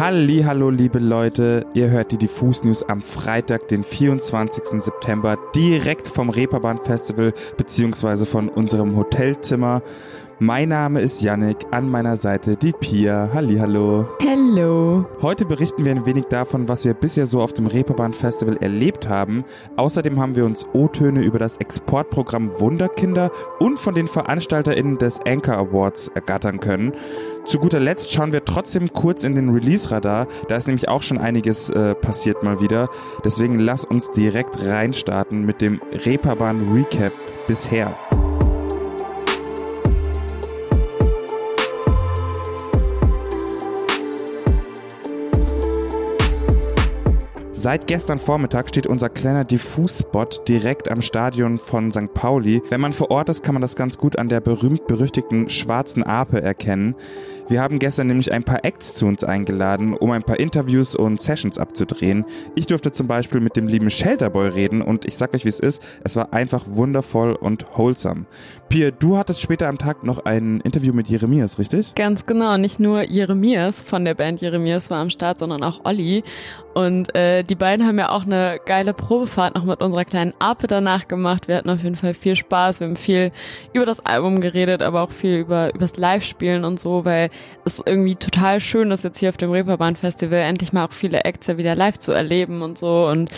Hallo, liebe Leute, ihr hört die Diffus News am Freitag, den 24. September, direkt vom Reeperbahn Festival beziehungsweise von unserem Hotelzimmer. Mein Name ist Yannick, an meiner Seite die Pia. Hallihallo. Hallo. Heute berichten wir ein wenig davon, was wir bisher so auf dem Reeperbahn Festival erlebt haben. Außerdem haben wir uns O-Töne über das Exportprogramm Wunderkinder und von den VeranstalterInnen des Anchor Awards ergattern können. Zu guter Letzt schauen wir trotzdem kurz in den Release-Radar. Da ist nämlich auch schon einiges äh, passiert mal wieder. Deswegen lass uns direkt reinstarten mit dem Reeperbahn Recap bisher. Seit gestern Vormittag steht unser kleiner Diffus-Spot direkt am Stadion von St. Pauli. Wenn man vor Ort ist, kann man das ganz gut an der berühmt-berüchtigten schwarzen Ape erkennen. Wir haben gestern nämlich ein paar Acts zu uns eingeladen, um ein paar Interviews und Sessions abzudrehen. Ich durfte zum Beispiel mit dem lieben Shelterboy reden und ich sag euch, wie es ist, es war einfach wundervoll und wholesome. Pierre, du hattest später am Tag noch ein Interview mit Jeremias, richtig? Ganz genau, nicht nur Jeremias von der Band Jeremias war am Start, sondern auch Olli. Und äh, die beiden haben ja auch eine geile Probefahrt noch mit unserer kleinen Ape danach gemacht. Wir hatten auf jeden Fall viel Spaß. Wir haben viel über das Album geredet, aber auch viel über übers Live-Spielen und so, weil es irgendwie total schön ist, jetzt hier auf dem Reeperbahn Festival endlich mal auch viele Acts ja wieder live zu erleben und so. Und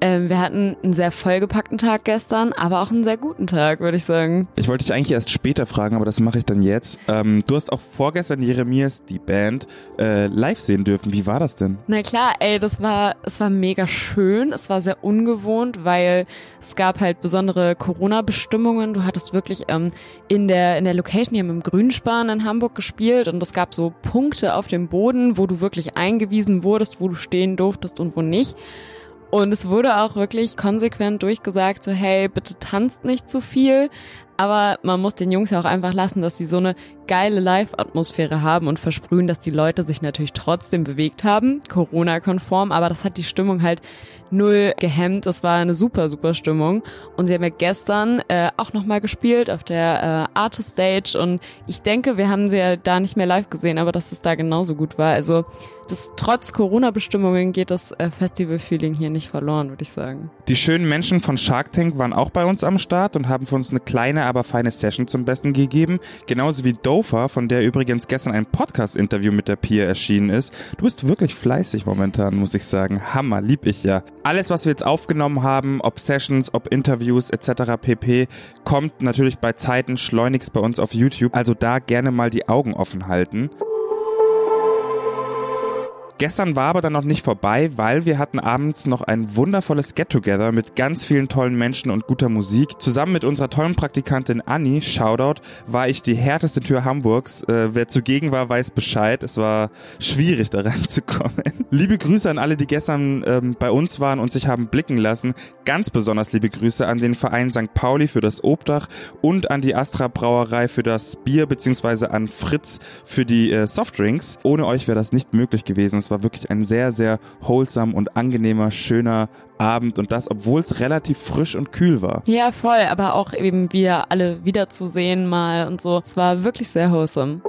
wir hatten einen sehr vollgepackten Tag gestern, aber auch einen sehr guten Tag, würde ich sagen. Ich wollte dich eigentlich erst später fragen, aber das mache ich dann jetzt. Ähm, du hast auch vorgestern Jeremias, die Band, äh, live sehen dürfen. Wie war das denn? Na klar, ey, das war, es war mega schön. Es war sehr ungewohnt, weil es gab halt besondere Corona-Bestimmungen. Du hattest wirklich ähm, in der in der Location hier im Grünspan in Hamburg gespielt und es gab so Punkte auf dem Boden, wo du wirklich eingewiesen wurdest, wo du stehen durftest und wo nicht. Und es wurde auch wirklich konsequent durchgesagt, so hey, bitte tanzt nicht zu viel. Aber man muss den Jungs ja auch einfach lassen, dass sie so eine geile Live-Atmosphäre haben und versprühen, dass die Leute sich natürlich trotzdem bewegt haben, Corona-konform, aber das hat die Stimmung halt null gehemmt. Das war eine super, super Stimmung. Und sie haben ja gestern äh, auch nochmal gespielt auf der äh, Artist Stage und ich denke, wir haben sie ja da nicht mehr live gesehen, aber dass es da genauso gut war. Also das, trotz Corona-Bestimmungen geht das äh, Festival-Feeling hier nicht verloren, würde ich sagen. Die schönen Menschen von Shark Tank waren auch bei uns am Start und haben für uns eine kleine, aber feine Session zum Besten gegeben. Genauso wie Dofa, von der übrigens gestern ein Podcast-Interview mit der Pia erschienen ist. Du bist wirklich fleißig momentan, muss ich sagen. Hammer, lieb ich ja. Alles, was wir jetzt aufgenommen haben, ob Sessions, ob Interviews etc. pp, kommt natürlich bei Zeiten schleunigst bei uns auf YouTube. Also da gerne mal die Augen offen halten. Gestern war aber dann noch nicht vorbei, weil wir hatten abends noch ein wundervolles Get-Together mit ganz vielen tollen Menschen und guter Musik. Zusammen mit unserer tollen Praktikantin Anni, Shoutout, war ich die härteste Tür Hamburgs. Äh, wer zugegen war, weiß Bescheid. Es war schwierig, da reinzukommen. liebe Grüße an alle, die gestern ähm, bei uns waren und sich haben blicken lassen. Ganz besonders liebe Grüße an den Verein St. Pauli für das Obdach und an die Astra Brauerei für das Bier, beziehungsweise an Fritz für die äh, Softdrinks. Ohne euch wäre das nicht möglich gewesen. Es war wirklich ein sehr, sehr wholesome und angenehmer, schöner Abend und das, obwohl es relativ frisch und kühl war. Ja, voll, aber auch eben wir alle wiederzusehen mal und so. Es war wirklich sehr wholesome.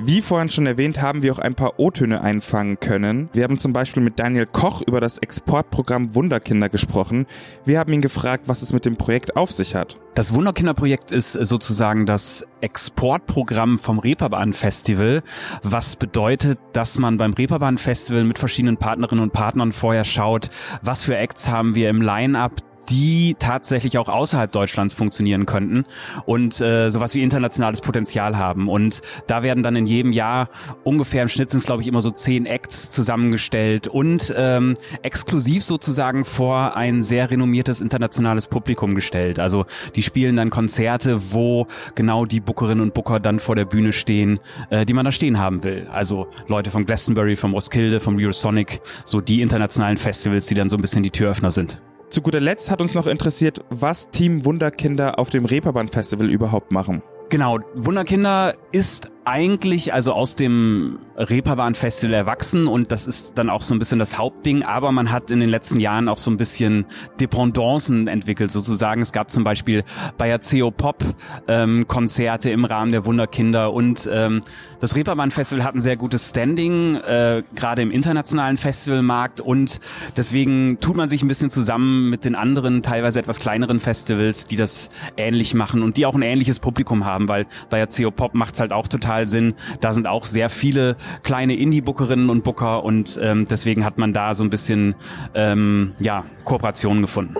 Wie vorhin schon erwähnt, haben wir auch ein paar O-Töne einfangen können. Wir haben zum Beispiel mit Daniel Koch über das Exportprogramm Wunderkinder gesprochen. Wir haben ihn gefragt, was es mit dem Projekt auf sich hat. Das Wunderkinderprojekt ist sozusagen das Exportprogramm vom Reeperbahn Festival, was bedeutet, dass man beim Reeperbahn Festival mit verschiedenen Partnerinnen und Partnern vorher schaut, was für Acts haben wir im Line-up, die tatsächlich auch außerhalb Deutschlands funktionieren könnten und äh, sowas wie internationales Potenzial haben. Und da werden dann in jedem Jahr ungefähr im Schnitt sind es, glaube ich, immer so zehn Acts zusammengestellt und ähm, exklusiv sozusagen vor ein sehr renommiertes internationales Publikum gestellt. Also die spielen dann Konzerte, wo genau die Bookerinnen und Booker dann vor der Bühne stehen, äh, die man da stehen haben will. Also Leute vom Glastonbury, vom Roskilde, vom Eurosonic, so die internationalen Festivals, die dann so ein bisschen die Türöffner sind. Zu guter Letzt hat uns noch interessiert, was Team Wunderkinder auf dem Reeperbahn Festival überhaupt machen. Genau, Wunderkinder ist eigentlich also aus dem Reeperbahn Festival erwachsen und das ist dann auch so ein bisschen das Hauptding, aber man hat in den letzten Jahren auch so ein bisschen Dependancen entwickelt sozusagen. Es gab zum Beispiel bei Aceo Pop ähm, Konzerte im Rahmen der Wunderkinder und ähm, das Reeperbahn Festival hat ein sehr gutes Standing, äh, gerade im internationalen Festivalmarkt und deswegen tut man sich ein bisschen zusammen mit den anderen, teilweise etwas kleineren Festivals, die das ähnlich machen und die auch ein ähnliches Publikum haben, weil bei Aceo Pop macht's halt auch total Sinn. Da sind auch sehr viele kleine Indie-Bookerinnen und Booker und ähm, deswegen hat man da so ein bisschen ähm, ja, Kooperationen gefunden.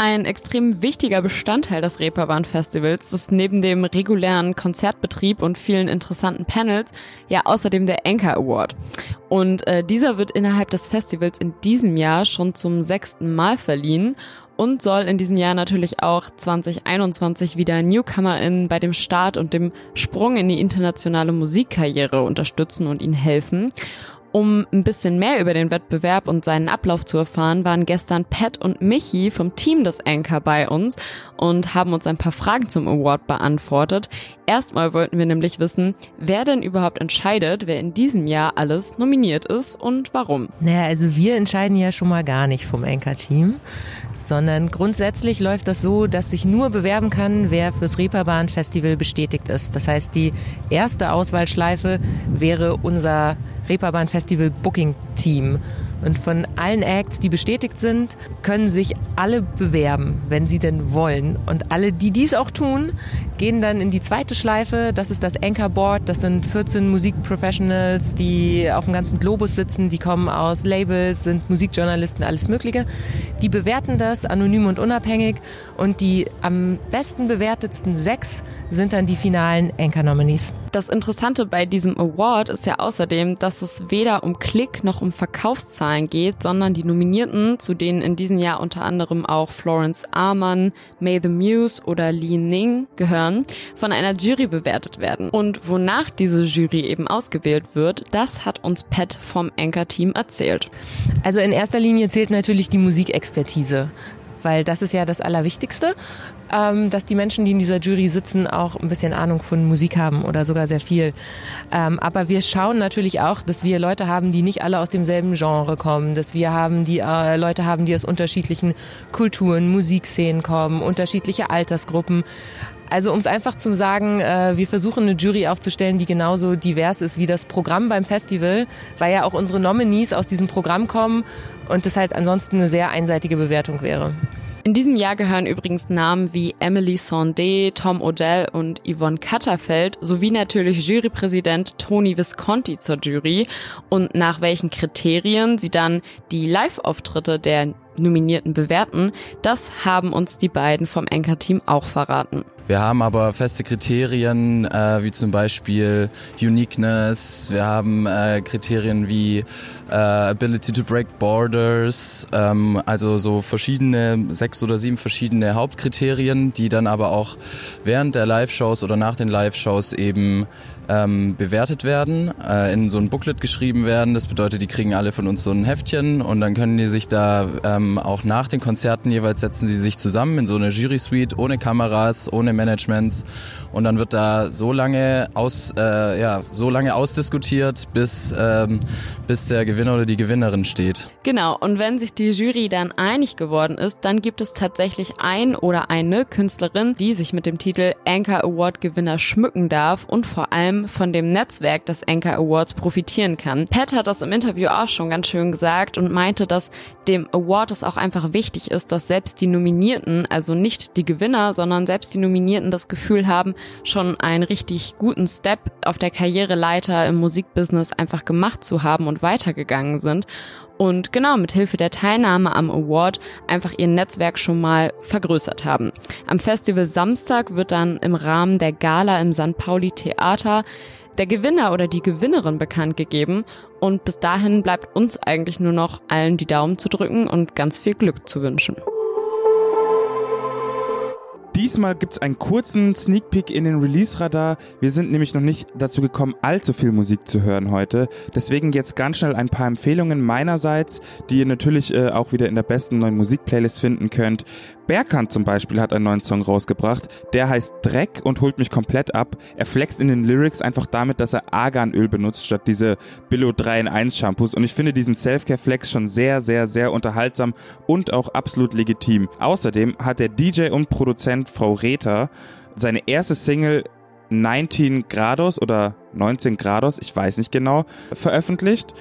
Ein extrem wichtiger Bestandteil des Reeperbahn Festivals ist neben dem regulären Konzertbetrieb und vielen interessanten Panels ja außerdem der Anchor Award. Und äh, dieser wird innerhalb des Festivals in diesem Jahr schon zum sechsten Mal verliehen und soll in diesem Jahr natürlich auch 2021 wieder NewcomerInnen bei dem Start und dem Sprung in die internationale Musikkarriere unterstützen und ihnen helfen. Um ein bisschen mehr über den Wettbewerb und seinen Ablauf zu erfahren, waren gestern Pat und Michi vom Team des Anchor bei uns und haben uns ein paar Fragen zum Award beantwortet. Erstmal wollten wir nämlich wissen, wer denn überhaupt entscheidet, wer in diesem Jahr alles nominiert ist und warum. Naja, also wir entscheiden ja schon mal gar nicht vom Anchor-Team, sondern grundsätzlich läuft das so, dass sich nur bewerben kann, wer fürs Reeperbahn Festival bestätigt ist. Das heißt, die erste Auswahlschleife wäre unser Reeperbahn Festival Booking Team. Und von allen Acts, die bestätigt sind, können sich alle bewerben, wenn sie denn wollen. Und alle, die dies auch tun, gehen dann in die zweite Schleife. Das ist das Anchor Board. Das sind 14 Musikprofessionals, die auf dem ganzen Globus sitzen. Die kommen aus Labels, sind Musikjournalisten, alles Mögliche. Die bewerten das anonym und unabhängig. Und die am besten bewertetsten sechs sind dann die finalen Anchor-Nominees. Das Interessante bei diesem Award ist ja außerdem, dass es weder um Klick noch um Verkaufszahlen geht, sondern die Nominierten, zu denen in diesem Jahr unter anderem auch Florence Arman, May the Muse oder Li Ning gehören, von einer Jury bewertet werden. Und wonach diese Jury eben ausgewählt wird, das hat uns Pat vom Anchor-Team erzählt. Also in erster Linie zählt natürlich die Musikexpertise weil das ist ja das Allerwichtigste, ähm, dass die Menschen, die in dieser Jury sitzen, auch ein bisschen Ahnung von Musik haben oder sogar sehr viel. Ähm, aber wir schauen natürlich auch, dass wir Leute haben, die nicht alle aus demselben Genre kommen, dass wir haben, die äh, Leute haben, die aus unterschiedlichen Kulturen, Musikszenen kommen, unterschiedliche Altersgruppen. Also um es einfach zu sagen, äh, wir versuchen eine Jury aufzustellen, die genauso divers ist wie das Programm beim Festival, weil ja auch unsere Nominees aus diesem Programm kommen und das halt ansonsten eine sehr einseitige Bewertung wäre. In diesem Jahr gehören übrigens Namen wie Emily Sondé, Tom Odell und Yvonne Katterfeld sowie natürlich Jurypräsident Tony Visconti zur Jury und nach welchen Kriterien sie dann die Live-Auftritte der Nominierten bewerten, das haben uns die beiden vom Anchor-Team auch verraten. Wir haben aber feste Kriterien, äh, wie zum Beispiel Uniqueness, wir haben äh, Kriterien wie äh, Ability to Break Borders, ähm, also so verschiedene, sechs oder sieben verschiedene Hauptkriterien, die dann aber auch während der Live-Shows oder nach den Live-Shows eben ähm, bewertet werden, äh, in so ein Booklet geschrieben werden. Das bedeutet, die kriegen alle von uns so ein Heftchen und dann können die sich da ähm, auch nach den Konzerten jeweils setzen sie sich zusammen in so eine Jury-Suite ohne Kameras, ohne Managements und dann wird da so lange aus, äh, ja, so lange ausdiskutiert, bis, ähm, bis der Gewinner oder die Gewinnerin steht. Genau, und wenn sich die Jury dann einig geworden ist, dann gibt es tatsächlich ein oder eine Künstlerin, die sich mit dem Titel Anchor Award Gewinner schmücken darf und vor allem von dem Netzwerk des Anchor Awards profitieren kann. Pat hat das im Interview auch schon ganz schön gesagt und meinte, dass dem Award es auch einfach wichtig ist, dass selbst die Nominierten, also nicht die Gewinner, sondern selbst die Nominierten das Gefühl haben, schon einen richtig guten Step auf der Karriereleiter im Musikbusiness einfach gemacht zu haben und weitergegangen sind. Und genau mit Hilfe der Teilnahme am Award einfach ihr Netzwerk schon mal vergrößert haben. Am Festival Samstag wird dann im Rahmen der Gala im St. Pauli Theater der Gewinner oder die Gewinnerin bekannt gegeben und bis dahin bleibt uns eigentlich nur noch allen die Daumen zu drücken und ganz viel Glück zu wünschen. Diesmal gibt's einen kurzen Sneak Peek in den Release-Radar. Wir sind nämlich noch nicht dazu gekommen, allzu viel Musik zu hören heute. Deswegen jetzt ganz schnell ein paar Empfehlungen meinerseits, die ihr natürlich äh, auch wieder in der besten neuen Musik-Playlist finden könnt. Berkant zum Beispiel hat einen neuen Song rausgebracht. Der heißt Dreck und holt mich komplett ab. Er flext in den Lyrics einfach damit, dass er Arganöl benutzt statt diese Billo 3 in 1 Shampoos. Und ich finde diesen Selfcare-Flex schon sehr, sehr, sehr unterhaltsam und auch absolut legitim. Außerdem hat der DJ und Produzent Frau Rether seine erste Single 19 Grados oder 19 Grados, ich weiß nicht genau, veröffentlicht.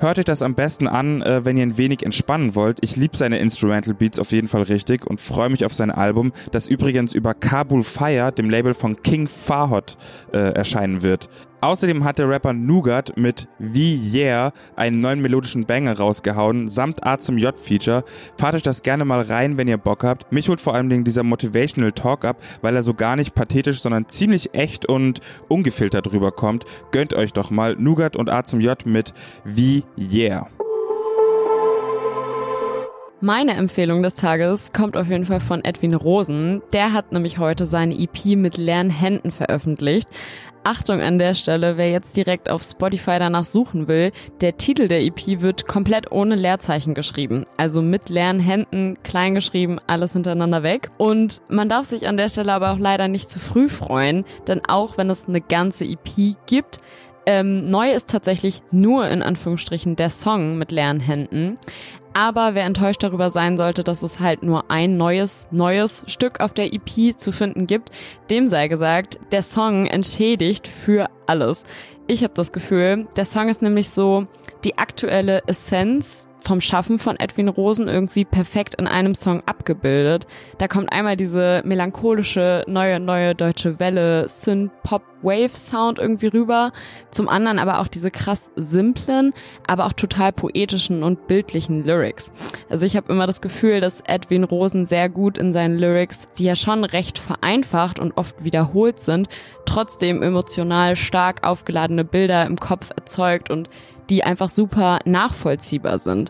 Hört euch das am besten an, äh, wenn ihr ein wenig entspannen wollt. Ich liebe seine Instrumental Beats auf jeden Fall richtig und freue mich auf sein Album, das übrigens über Kabul Fire, dem Label von King Farhot, äh, erscheinen wird. Außerdem hat der Rapper Nougat mit Wie Yeah einen neuen melodischen Banger rausgehauen, samt A zum J-Feature. Fahrt euch das gerne mal rein, wenn ihr Bock habt. Mich holt vor allem dieser Motivational Talk ab, weil er so gar nicht pathetisch, sondern ziemlich echt und ungefiltert rüberkommt. Gönnt euch doch mal Nougat und A zum J mit Wie Yeah. Meine Empfehlung des Tages kommt auf jeden Fall von Edwin Rosen. Der hat nämlich heute seine EP mit leeren Händen veröffentlicht. Achtung an der Stelle, wer jetzt direkt auf Spotify danach suchen will, der Titel der EP wird komplett ohne Leerzeichen geschrieben. Also mit leeren Händen, klein geschrieben, alles hintereinander weg. Und man darf sich an der Stelle aber auch leider nicht zu früh freuen, denn auch wenn es eine ganze EP gibt, ähm, neu ist tatsächlich nur in Anführungsstrichen der Song mit leeren Händen. Aber wer enttäuscht darüber sein sollte, dass es halt nur ein neues, neues Stück auf der EP zu finden gibt, dem sei gesagt, der Song entschädigt für alles. Ich habe das Gefühl, der Song ist nämlich so die aktuelle Essenz vom Schaffen von Edwin Rosen irgendwie perfekt in einem Song abgebildet. Da kommt einmal diese melancholische neue neue deutsche Welle Synth Pop Wave Sound irgendwie rüber, zum anderen aber auch diese krass simplen, aber auch total poetischen und bildlichen Lyrics. Also ich habe immer das Gefühl, dass Edwin Rosen sehr gut in seinen Lyrics, die ja schon recht vereinfacht und oft wiederholt sind, trotzdem emotional stark aufgeladene Bilder im Kopf erzeugt und die einfach super nachvollziehbar sind.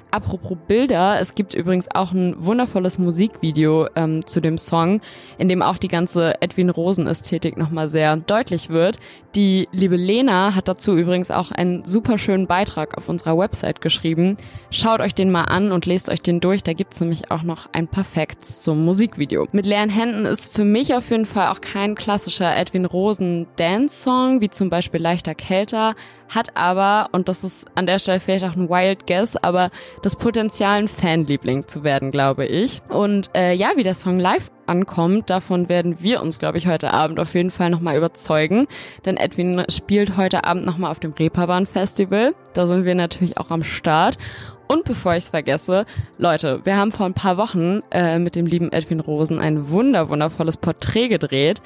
Apropos Bilder, es gibt übrigens auch ein wundervolles Musikvideo ähm, zu dem Song, in dem auch die ganze Edwin Rosen-Ästhetik nochmal sehr deutlich wird. Die liebe Lena hat dazu übrigens auch einen super schönen Beitrag auf unserer Website geschrieben. Schaut euch den mal an und lest euch den durch, da gibt's nämlich auch noch ein paar Facts zum Musikvideo. Mit leeren Händen ist für mich auf jeden Fall auch kein klassischer Edwin Rosen Dance-Song, wie zum Beispiel Leichter Kälter, hat aber, und das ist an der Stelle vielleicht auch ein Wild Guess, aber das Potenzial, ein Fanliebling zu werden, glaube ich. Und äh, ja, wie der Song live ankommt, davon werden wir uns, glaube ich, heute Abend auf jeden Fall nochmal überzeugen. Denn Edwin spielt heute Abend nochmal auf dem Reeperbahn Festival. Da sind wir natürlich auch am Start. Und bevor ich es vergesse, Leute, wir haben vor ein paar Wochen äh, mit dem lieben Edwin Rosen ein wunder wundervolles Porträt gedreht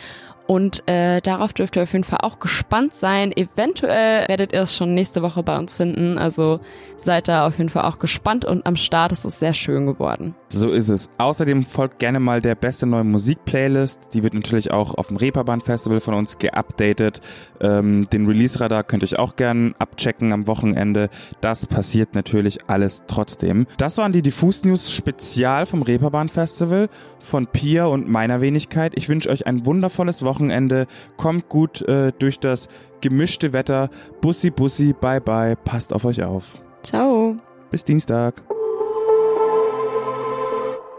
und äh, darauf dürft ihr auf jeden Fall auch gespannt sein. Eventuell werdet ihr es schon nächste Woche bei uns finden. Also seid da auf jeden Fall auch gespannt und am Start ist es sehr schön geworden. So ist es. Außerdem folgt gerne mal der beste neue Musik-Playlist. Die wird natürlich auch auf dem Reeperbahn Festival von uns geupdatet. Ähm, den Release-Radar könnt ihr auch gerne abchecken am Wochenende. Das passiert natürlich alles trotzdem. Das waren die Diffus News Spezial vom Reeperbahn Festival von Pia und meiner Wenigkeit. Ich wünsche euch ein wundervolles Wochenende. Kommt gut äh, durch das gemischte Wetter. Bussi, Bussi, bye, bye. Passt auf euch auf. Ciao. Bis Dienstag.